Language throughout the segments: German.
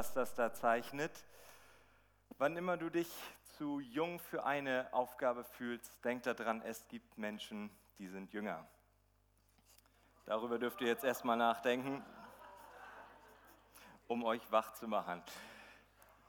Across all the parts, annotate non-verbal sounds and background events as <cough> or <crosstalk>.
was das da zeichnet. Wann immer du dich zu jung für eine Aufgabe fühlst, denk daran, es gibt Menschen, die sind jünger. Darüber dürft ihr jetzt erstmal nachdenken, um euch wach zu machen.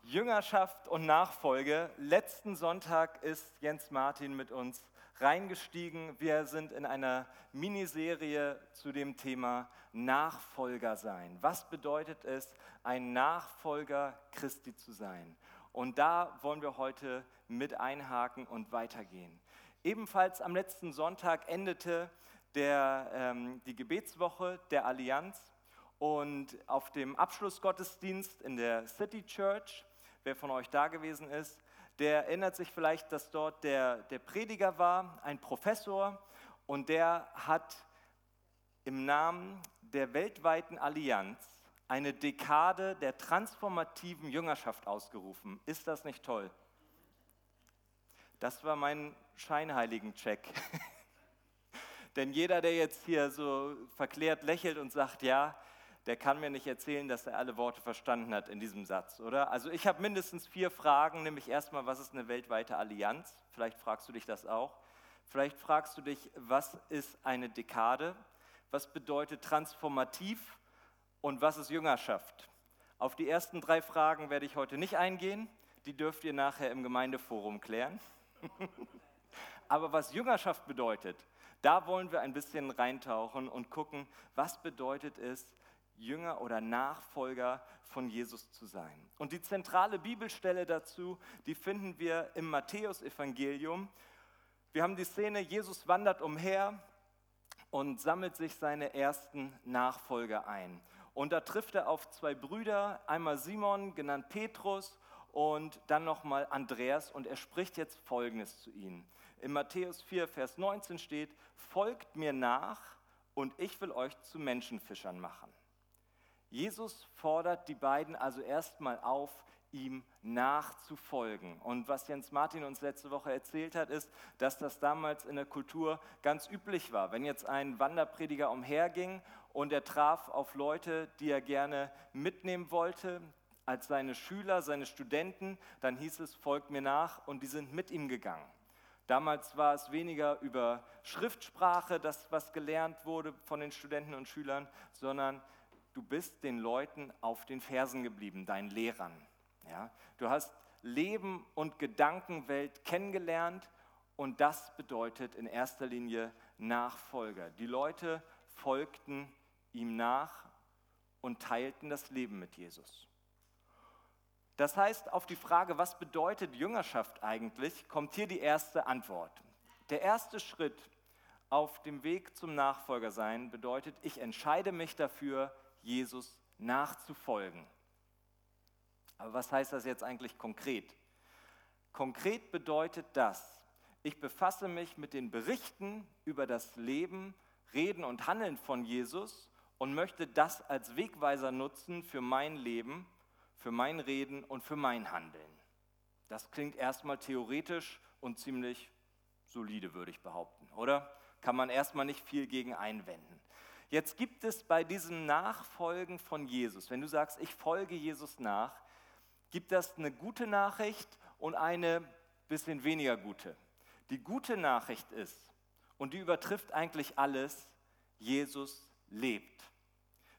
Jüngerschaft und Nachfolge. Letzten Sonntag ist Jens Martin mit uns reingestiegen. Wir sind in einer Miniserie zu dem Thema Nachfolger sein. Was bedeutet es, ein Nachfolger Christi zu sein? Und da wollen wir heute mit einhaken und weitergehen. Ebenfalls am letzten Sonntag endete der, ähm, die Gebetswoche der Allianz und auf dem Abschlussgottesdienst in der City Church, wer von euch da gewesen ist, der erinnert sich vielleicht, dass dort der, der Prediger war, ein Professor, und der hat im Namen der weltweiten Allianz eine Dekade der transformativen Jüngerschaft ausgerufen. Ist das nicht toll? Das war mein Scheinheiligen-Check. <laughs> Denn jeder, der jetzt hier so verklärt lächelt und sagt, ja, der kann mir nicht erzählen, dass er alle Worte verstanden hat in diesem Satz, oder? Also ich habe mindestens vier Fragen, nämlich erstmal, was ist eine weltweite Allianz? Vielleicht fragst du dich das auch. Vielleicht fragst du dich, was ist eine Dekade? Was bedeutet transformativ? Und was ist Jüngerschaft? Auf die ersten drei Fragen werde ich heute nicht eingehen. Die dürft ihr nachher im Gemeindeforum klären. <laughs> Aber was Jüngerschaft bedeutet, da wollen wir ein bisschen reintauchen und gucken, was bedeutet es, Jünger oder Nachfolger von Jesus zu sein. Und die zentrale Bibelstelle dazu, die finden wir im Matthäusevangelium. Wir haben die Szene, Jesus wandert umher und sammelt sich seine ersten Nachfolger ein. Und da trifft er auf zwei Brüder, einmal Simon, genannt Petrus, und dann nochmal Andreas. Und er spricht jetzt Folgendes zu ihnen. In Matthäus 4, Vers 19 steht, folgt mir nach und ich will euch zu Menschenfischern machen. Jesus fordert die beiden also erstmal auf, ihm nachzufolgen. Und was Jens Martin uns letzte Woche erzählt hat, ist, dass das damals in der Kultur ganz üblich war. Wenn jetzt ein Wanderprediger umherging und er traf auf Leute, die er gerne mitnehmen wollte, als seine Schüler, seine Studenten, dann hieß es, folgt mir nach und die sind mit ihm gegangen. Damals war es weniger über Schriftsprache, das was gelernt wurde von den Studenten und Schülern, sondern du bist den Leuten auf den Fersen geblieben, deinen Lehrern. Ja? Du hast Leben und Gedankenwelt kennengelernt und das bedeutet in erster Linie Nachfolger. Die Leute folgten ihm nach und teilten das Leben mit Jesus. Das heißt, auf die Frage, was bedeutet Jüngerschaft eigentlich, kommt hier die erste Antwort. Der erste Schritt auf dem Weg zum Nachfolgersein bedeutet, ich entscheide mich dafür, Jesus nachzufolgen. Aber was heißt das jetzt eigentlich konkret? Konkret bedeutet das, ich befasse mich mit den Berichten über das Leben, Reden und Handeln von Jesus und möchte das als Wegweiser nutzen für mein Leben, für mein Reden und für mein Handeln. Das klingt erstmal theoretisch und ziemlich solide, würde ich behaupten, oder? Kann man erstmal nicht viel gegen einwenden. Jetzt gibt es bei diesem Nachfolgen von Jesus, wenn du sagst, ich folge Jesus nach, gibt das eine gute Nachricht und eine bisschen weniger gute. Die gute Nachricht ist, und die übertrifft eigentlich alles, Jesus lebt.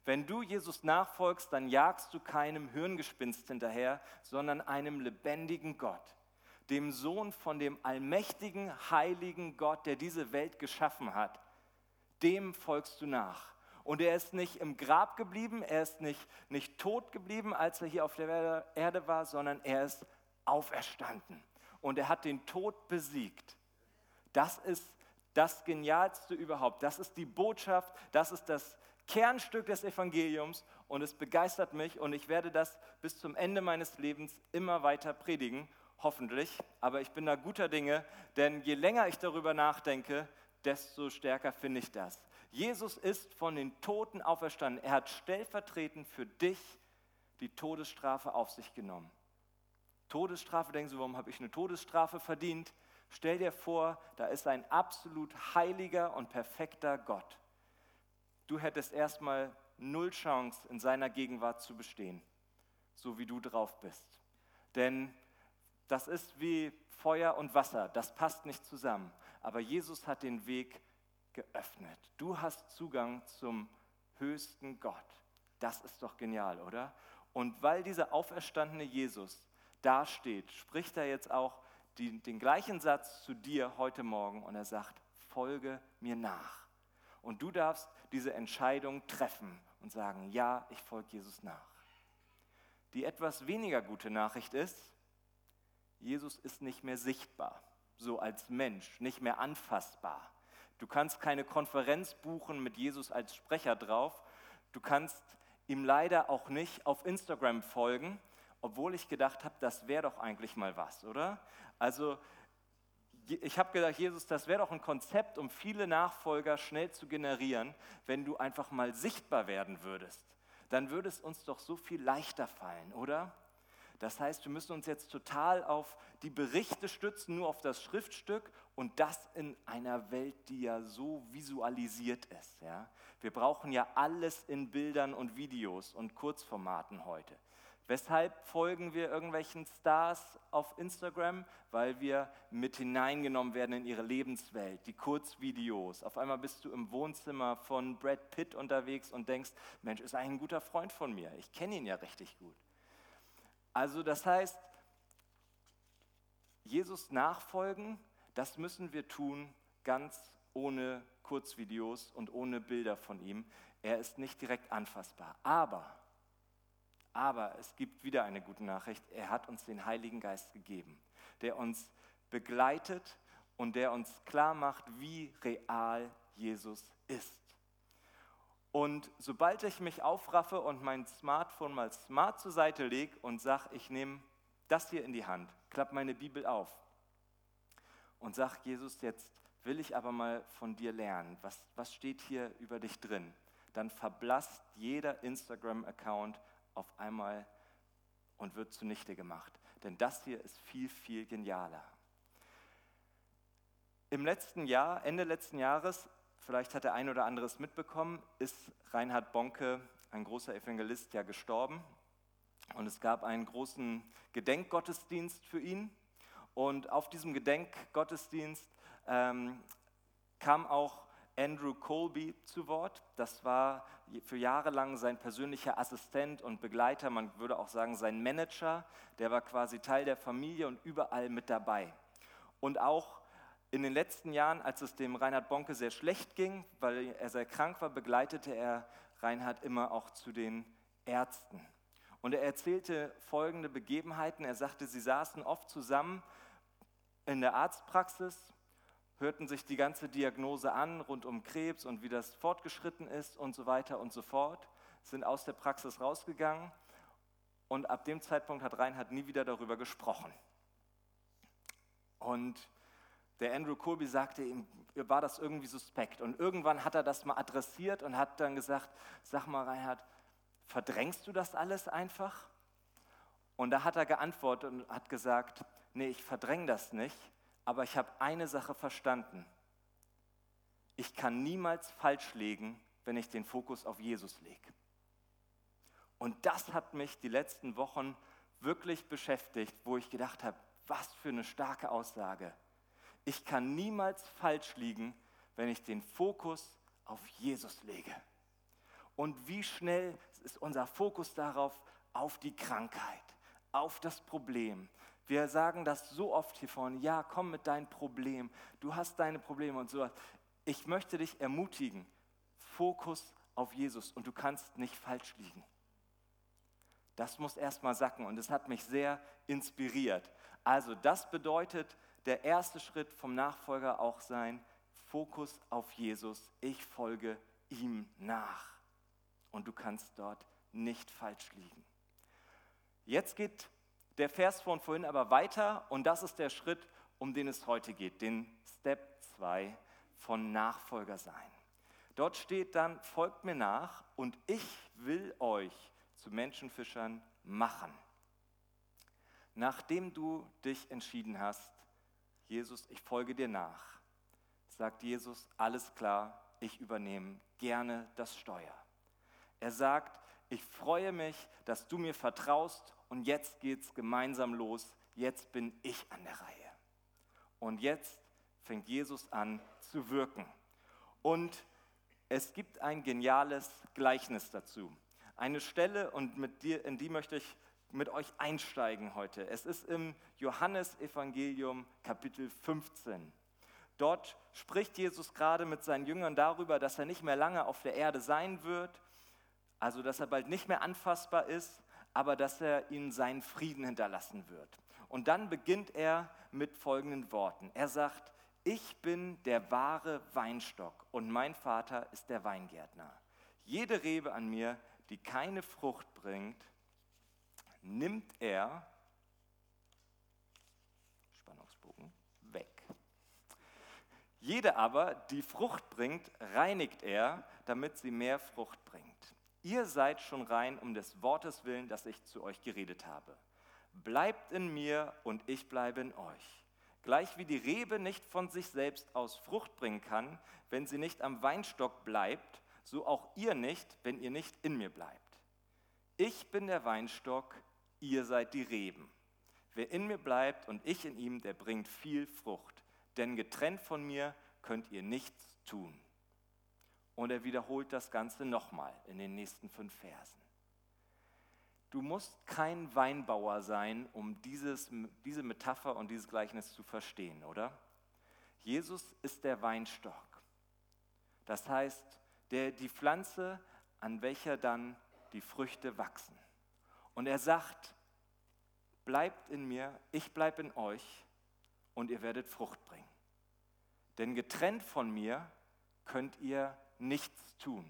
Wenn du Jesus nachfolgst, dann jagst du keinem Hirngespinst hinterher, sondern einem lebendigen Gott, dem Sohn von dem allmächtigen, heiligen Gott, der diese Welt geschaffen hat dem folgst du nach. Und er ist nicht im Grab geblieben, er ist nicht, nicht tot geblieben, als er hier auf der Erde war, sondern er ist auferstanden. Und er hat den Tod besiegt. Das ist das Genialste überhaupt. Das ist die Botschaft, das ist das Kernstück des Evangeliums und es begeistert mich und ich werde das bis zum Ende meines Lebens immer weiter predigen, hoffentlich. Aber ich bin da guter Dinge, denn je länger ich darüber nachdenke, desto stärker finde ich das. Jesus ist von den Toten auferstanden. Er hat stellvertretend für dich die Todesstrafe auf sich genommen. Todesstrafe, denken Sie, warum habe ich eine Todesstrafe verdient? Stell dir vor, da ist ein absolut heiliger und perfekter Gott. Du hättest erstmal null Chance, in seiner Gegenwart zu bestehen. so wie du drauf bist. Denn das ist wie Feuer und Wasser, das passt nicht zusammen. Aber Jesus hat den Weg geöffnet. Du hast Zugang zum höchsten Gott. Das ist doch genial, oder? Und weil dieser auferstandene Jesus dasteht, spricht er jetzt auch die, den gleichen Satz zu dir heute Morgen und er sagt, folge mir nach. Und du darfst diese Entscheidung treffen und sagen, ja, ich folge Jesus nach. Die etwas weniger gute Nachricht ist, Jesus ist nicht mehr sichtbar, so als Mensch, nicht mehr anfassbar. Du kannst keine Konferenz buchen mit Jesus als Sprecher drauf. Du kannst ihm leider auch nicht auf Instagram folgen, obwohl ich gedacht habe, das wäre doch eigentlich mal was, oder? Also ich habe gedacht, Jesus, das wäre doch ein Konzept, um viele Nachfolger schnell zu generieren, wenn du einfach mal sichtbar werden würdest. Dann würde es uns doch so viel leichter fallen, oder? Das heißt, wir müssen uns jetzt total auf die Berichte stützen, nur auf das Schriftstück und das in einer Welt, die ja so visualisiert ist. Ja? Wir brauchen ja alles in Bildern und Videos und Kurzformaten heute. Weshalb folgen wir irgendwelchen Stars auf Instagram? Weil wir mit hineingenommen werden in ihre Lebenswelt, die Kurzvideos. Auf einmal bist du im Wohnzimmer von Brad Pitt unterwegs und denkst, Mensch, ist eigentlich ein guter Freund von mir. Ich kenne ihn ja richtig gut. Also das heißt, Jesus nachfolgen, das müssen wir tun, ganz ohne Kurzvideos und ohne Bilder von ihm. Er ist nicht direkt anfassbar. Aber, aber es gibt wieder eine gute Nachricht. Er hat uns den Heiligen Geist gegeben, der uns begleitet und der uns klar macht, wie real Jesus ist. Und sobald ich mich aufraffe und mein Smartphone mal smart zur Seite lege und sage, ich nehme das hier in die Hand, klappe meine Bibel auf und sage, Jesus, jetzt will ich aber mal von dir lernen. Was, was steht hier über dich drin? Dann verblasst jeder Instagram-Account auf einmal und wird zunichte gemacht. Denn das hier ist viel, viel genialer. Im letzten Jahr, Ende letzten Jahres, vielleicht hat der ein oder andere es mitbekommen, ist Reinhard Bonke, ein großer Evangelist, ja gestorben. Und es gab einen großen Gedenkgottesdienst für ihn. Und auf diesem Gedenkgottesdienst ähm, kam auch Andrew Colby zu Wort. Das war für Jahre lang sein persönlicher Assistent und Begleiter, man würde auch sagen sein Manager. Der war quasi Teil der Familie und überall mit dabei. Und auch in den letzten Jahren, als es dem Reinhard Bonke sehr schlecht ging, weil er sehr krank war, begleitete er Reinhard immer auch zu den Ärzten. Und er erzählte folgende Begebenheiten. Er sagte, sie saßen oft zusammen in der Arztpraxis, hörten sich die ganze Diagnose an rund um Krebs und wie das fortgeschritten ist und so weiter und so fort, sind aus der Praxis rausgegangen und ab dem Zeitpunkt hat Reinhard nie wieder darüber gesprochen. Und der Andrew Colby sagte ihm, war das irgendwie suspekt. Und irgendwann hat er das mal adressiert und hat dann gesagt, sag mal Reinhard, verdrängst du das alles einfach? Und da hat er geantwortet und hat gesagt, nee, ich verdränge das nicht, aber ich habe eine Sache verstanden. Ich kann niemals falsch legen, wenn ich den Fokus auf Jesus lege. Und das hat mich die letzten Wochen wirklich beschäftigt, wo ich gedacht habe, was für eine starke Aussage ich kann niemals falsch liegen, wenn ich den Fokus auf Jesus lege. Und wie schnell ist unser Fokus darauf, auf die Krankheit, auf das Problem. Wir sagen das so oft hier vorne, ja, komm mit deinem Problem, du hast deine Probleme und so. Ich möchte dich ermutigen, Fokus auf Jesus und du kannst nicht falsch liegen. Das muss erstmal sacken und es hat mich sehr inspiriert. Also das bedeutet, der erste Schritt vom Nachfolger auch sein, Fokus auf Jesus. Ich folge ihm nach. Und du kannst dort nicht falsch liegen. Jetzt geht der Vers von vorhin aber weiter und das ist der Schritt, um den es heute geht, den Step 2 von Nachfolger sein. Dort steht dann, folgt mir nach und ich will euch zu Menschenfischern machen. Nachdem du dich entschieden hast, Jesus, ich folge dir nach, sagt Jesus, alles klar, ich übernehme gerne das Steuer. Er sagt, ich freue mich, dass du mir vertraust und jetzt geht's gemeinsam los. Jetzt bin ich an der Reihe. Und jetzt fängt Jesus an zu wirken. Und es gibt ein geniales Gleichnis dazu. Eine Stelle, und mit dir, in die möchte ich mit euch einsteigen heute. Es ist im Johannesevangelium Kapitel 15. Dort spricht Jesus gerade mit seinen Jüngern darüber, dass er nicht mehr lange auf der Erde sein wird, also dass er bald nicht mehr anfassbar ist, aber dass er ihnen seinen Frieden hinterlassen wird. Und dann beginnt er mit folgenden Worten. Er sagt, ich bin der wahre Weinstock und mein Vater ist der Weingärtner. Jede Rebe an mir, die keine Frucht bringt, nimmt er, Spannungsbogen, weg. Jede aber, die Frucht bringt, reinigt er, damit sie mehr Frucht bringt. Ihr seid schon rein um des Wortes willen, das ich zu euch geredet habe. Bleibt in mir und ich bleibe in euch. Gleich wie die Rebe nicht von sich selbst aus Frucht bringen kann, wenn sie nicht am Weinstock bleibt, so auch ihr nicht, wenn ihr nicht in mir bleibt. Ich bin der Weinstock, ihr seid die Reben. Wer in mir bleibt und ich in ihm, der bringt viel Frucht. Denn getrennt von mir könnt ihr nichts tun. Und er wiederholt das Ganze nochmal in den nächsten fünf Versen. Du musst kein Weinbauer sein, um dieses, diese Metapher und dieses Gleichnis zu verstehen, oder? Jesus ist der Weinstock. Das heißt, der, die Pflanze, an welcher dann die Früchte wachsen. Und er sagt, bleibt in mir, ich bleibe in euch und ihr werdet Frucht bringen. Denn getrennt von mir könnt ihr nichts tun.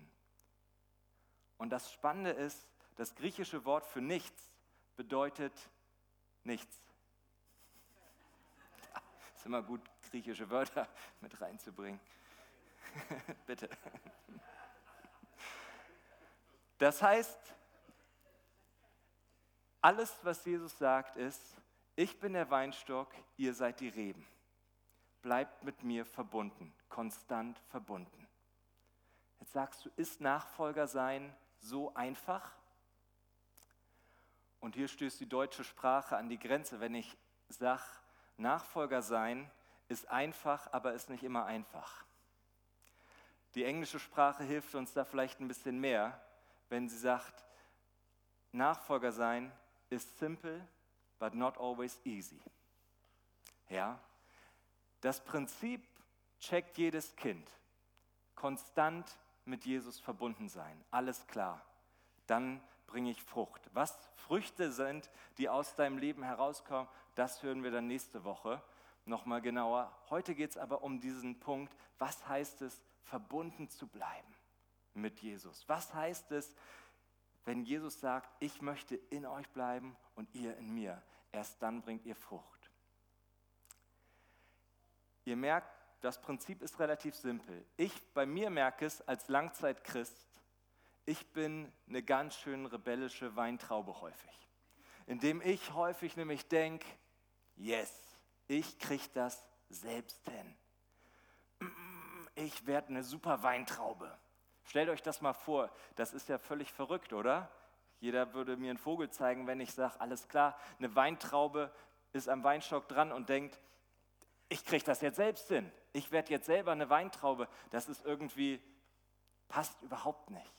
Und das Spannende ist, das griechische Wort für nichts bedeutet nichts. <laughs> Ist immer gut, griechische Wörter mit reinzubringen. <laughs> Bitte. Das heißt, alles, was Jesus sagt, ist, ich bin der Weinstock, ihr seid die Reben. Bleibt mit mir verbunden, konstant verbunden. Jetzt sagst du, ist Nachfolger sein so einfach? Und hier stößt die deutsche Sprache an die Grenze, wenn ich sage, Nachfolger sein ist einfach, aber ist nicht immer einfach. Die englische Sprache hilft uns da vielleicht ein bisschen mehr, wenn sie sagt, Nachfolger sein ist simple, but not always easy. Ja, das Prinzip checkt jedes Kind. Konstant mit Jesus verbunden sein, alles klar. Dann bringe ich Frucht. Was Früchte sind, die aus deinem Leben herauskommen, das hören wir dann nächste Woche nochmal genauer. Heute geht es aber um diesen Punkt, was heißt es, verbunden zu bleiben mit Jesus? Was heißt es, wenn Jesus sagt, ich möchte in euch bleiben und ihr in mir? Erst dann bringt ihr Frucht. Ihr merkt, das Prinzip ist relativ simpel. Ich bei mir merke es als Langzeitchrist, ich bin eine ganz schön rebellische Weintraube häufig. Indem ich häufig nämlich denke, yes, ich kriege das selbst hin. Ich werde eine super Weintraube. Stellt euch das mal vor, das ist ja völlig verrückt, oder? Jeder würde mir einen Vogel zeigen, wenn ich sage, alles klar, eine Weintraube ist am Weinstock dran und denkt, ich kriege das jetzt selbst hin. Ich werde jetzt selber eine Weintraube. Das ist irgendwie, passt überhaupt nicht.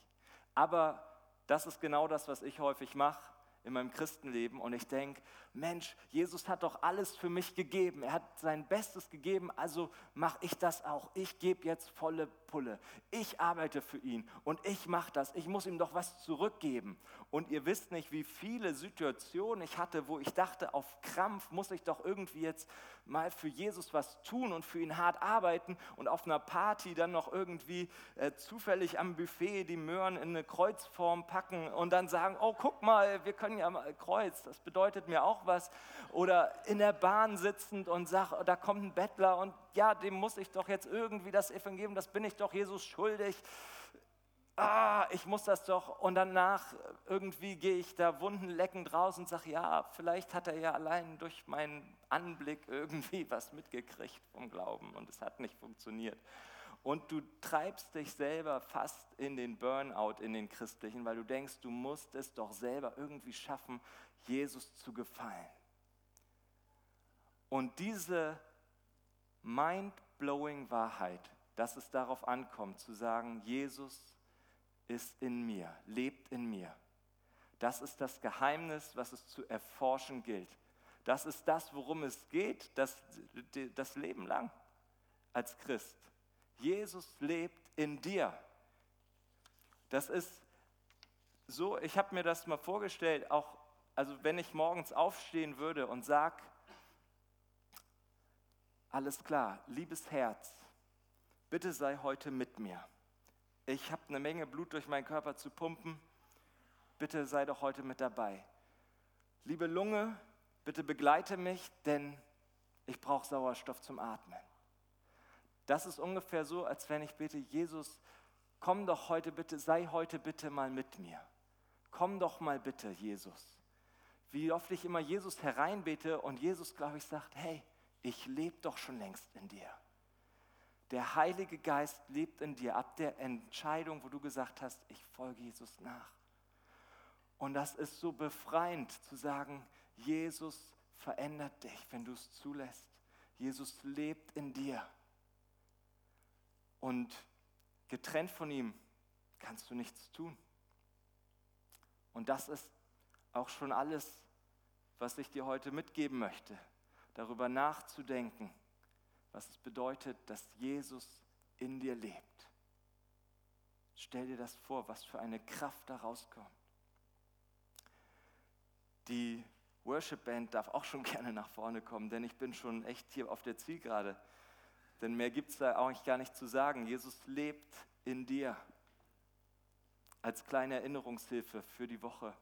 Aber das ist genau das, was ich häufig mache in meinem Christenleben und ich denke, Mensch, Jesus hat doch alles für mich gegeben. Er hat sein Bestes gegeben, also mache ich das auch. Ich gebe jetzt volle Pulle. Ich arbeite für ihn und ich mache das. Ich muss ihm doch was zurückgeben. Und ihr wisst nicht, wie viele Situationen ich hatte, wo ich dachte, auf Krampf muss ich doch irgendwie jetzt mal für Jesus was tun und für ihn hart arbeiten und auf einer Party dann noch irgendwie äh, zufällig am Buffet die Möhren in eine Kreuzform packen und dann sagen, oh guck mal, wir können ja mal Kreuz, das bedeutet mir auch was. Oder in der Bahn sitzend und sag, da kommt ein Bettler und ja, dem muss ich doch jetzt irgendwie das Evangelium, das bin ich doch Jesus schuldig ah, ich muss das doch. Und danach irgendwie gehe ich da wundenleckend raus und sage, ja, vielleicht hat er ja allein durch meinen Anblick irgendwie was mitgekriegt vom Glauben und es hat nicht funktioniert. Und du treibst dich selber fast in den Burnout, in den christlichen, weil du denkst, du musst es doch selber irgendwie schaffen, Jesus zu gefallen. Und diese mind-blowing Wahrheit, dass es darauf ankommt, zu sagen, Jesus ist in mir, lebt in mir. Das ist das Geheimnis, was es zu erforschen gilt. Das ist das, worum es geht, das, das Leben lang als Christ. Jesus lebt in dir. Das ist so, ich habe mir das mal vorgestellt, auch also wenn ich morgens aufstehen würde und sage, alles klar, liebes Herz, bitte sei heute mit mir. Ich habe eine Menge Blut durch meinen Körper zu pumpen, bitte sei doch heute mit dabei. Liebe Lunge, bitte begleite mich, denn ich brauche Sauerstoff zum Atmen. Das ist ungefähr so, als wenn ich bete, Jesus, komm doch heute bitte, sei heute bitte mal mit mir. Komm doch mal bitte, Jesus. Wie oft ich immer Jesus hereinbete und Jesus, glaube ich, sagt, hey, ich lebe doch schon längst in dir. Der Heilige Geist lebt in dir ab der Entscheidung, wo du gesagt hast, ich folge Jesus nach. Und das ist so befreiend zu sagen, Jesus verändert dich, wenn du es zulässt. Jesus lebt in dir. Und getrennt von ihm kannst du nichts tun. Und das ist auch schon alles, was ich dir heute mitgeben möchte. Darüber nachzudenken, was es bedeutet, dass Jesus in dir lebt. Stell dir das vor, was für eine Kraft da rauskommt. Die Worship Band darf auch schon <laughs> gerne nach vorne kommen, denn ich bin schon echt hier auf der Zielgerade. Denn mehr gibt es da eigentlich gar nicht zu sagen. Jesus lebt in dir. Als kleine Erinnerungshilfe für die Woche.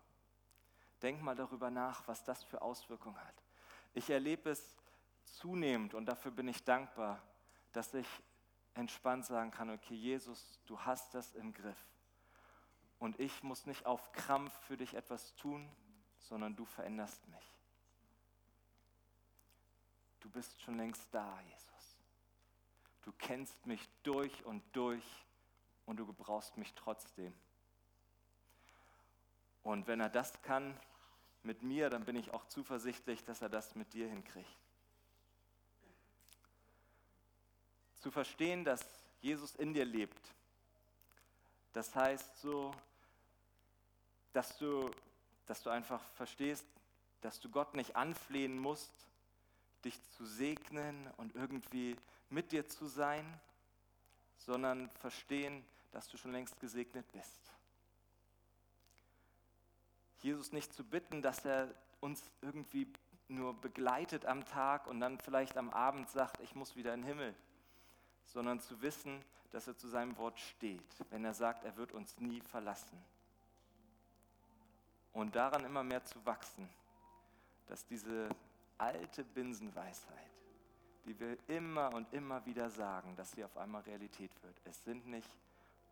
Denk mal darüber nach, was das für Auswirkungen hat. Ich erlebe es zunehmend und dafür bin ich dankbar, dass ich entspannt sagen kann, okay, Jesus, du hast das im Griff. Und ich muss nicht auf Krampf für dich etwas tun, sondern du veränderst mich. Du bist schon längst da, Jesus. Du kennst mich durch und durch und du gebrauchst mich trotzdem. Und wenn er das kann mit mir, dann bin ich auch zuversichtlich, dass er das mit dir hinkriegt. Zu verstehen, dass Jesus in dir lebt, das heißt so, dass du, dass du einfach verstehst, dass du Gott nicht anflehen musst, dich zu segnen und irgendwie mit dir zu sein, sondern verstehen, dass du schon längst gesegnet bist. Jesus nicht zu bitten, dass er uns irgendwie nur begleitet am Tag und dann vielleicht am Abend sagt, ich muss wieder in den Himmel, sondern zu wissen, dass er zu seinem Wort steht, wenn er sagt, er wird uns nie verlassen. Und daran immer mehr zu wachsen, dass diese alte Binsenweisheit, die wir immer und immer wieder sagen, dass sie auf einmal Realität wird. Es sind nicht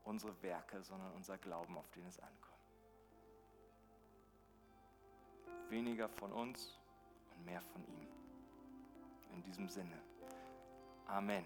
unsere Werke, sondern unser Glauben, auf den es ankommt. Weniger von uns und mehr von ihm. In diesem Sinne. Amen.